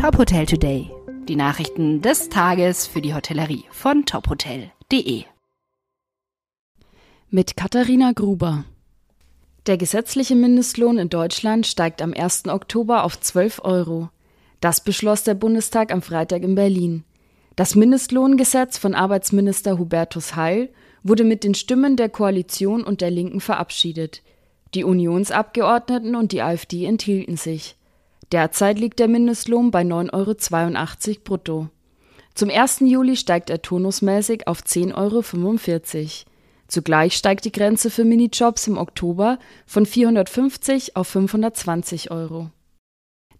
Top Hotel Today. Die Nachrichten des Tages für die Hotellerie von tophotel.de. Mit Katharina Gruber. Der gesetzliche Mindestlohn in Deutschland steigt am 1. Oktober auf 12 Euro. Das beschloss der Bundestag am Freitag in Berlin. Das Mindestlohngesetz von Arbeitsminister Hubertus Heil wurde mit den Stimmen der Koalition und der Linken verabschiedet. Die Unionsabgeordneten und die AfD enthielten sich. Derzeit liegt der Mindestlohn bei 9,82 Euro brutto. Zum 1. Juli steigt er turnusmäßig auf 10,45 Euro. Zugleich steigt die Grenze für Minijobs im Oktober von 450 auf 520 Euro.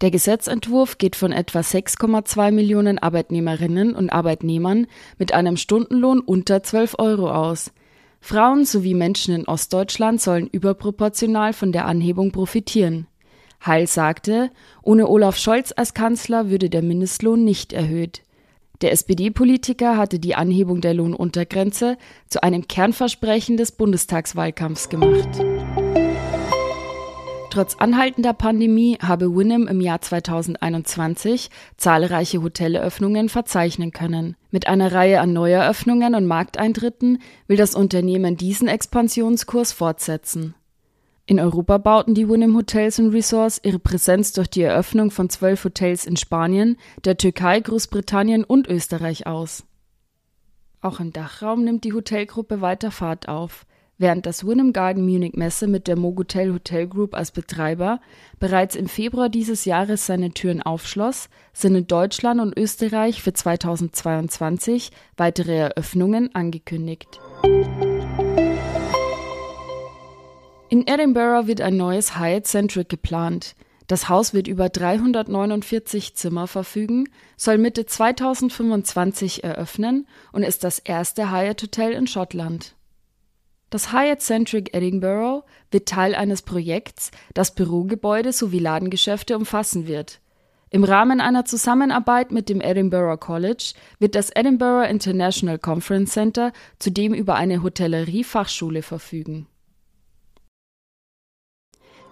Der Gesetzentwurf geht von etwa 6,2 Millionen Arbeitnehmerinnen und Arbeitnehmern mit einem Stundenlohn unter 12 Euro aus. Frauen sowie Menschen in Ostdeutschland sollen überproportional von der Anhebung profitieren. Heil sagte, ohne Olaf Scholz als Kanzler würde der Mindestlohn nicht erhöht. Der SPD-Politiker hatte die Anhebung der Lohnuntergrenze zu einem Kernversprechen des Bundestagswahlkampfs gemacht. Trotz anhaltender Pandemie habe Winham im Jahr 2021 zahlreiche Hotelöffnungen verzeichnen können. Mit einer Reihe an Neueröffnungen und Markteintritten will das Unternehmen diesen Expansionskurs fortsetzen. In Europa bauten die Winham Hotels Resorts ihre Präsenz durch die Eröffnung von zwölf Hotels in Spanien, der Türkei, Großbritannien und Österreich aus. Auch im Dachraum nimmt die Hotelgruppe weiter Fahrt auf, während das Winham Garden Munich Messe mit der Mogotel Hotel Group als Betreiber bereits im Februar dieses Jahres seine Türen aufschloss, sind in Deutschland und Österreich für 2022 weitere Eröffnungen angekündigt. In Edinburgh wird ein neues Hyatt Centric geplant. Das Haus wird über 349 Zimmer verfügen, soll Mitte 2025 eröffnen und ist das erste Hyatt Hotel in Schottland. Das Hyatt Centric Edinburgh wird Teil eines Projekts, das Bürogebäude sowie Ladengeschäfte umfassen wird. Im Rahmen einer Zusammenarbeit mit dem Edinburgh College wird das Edinburgh International Conference Center zudem über eine Hotellerie-Fachschule verfügen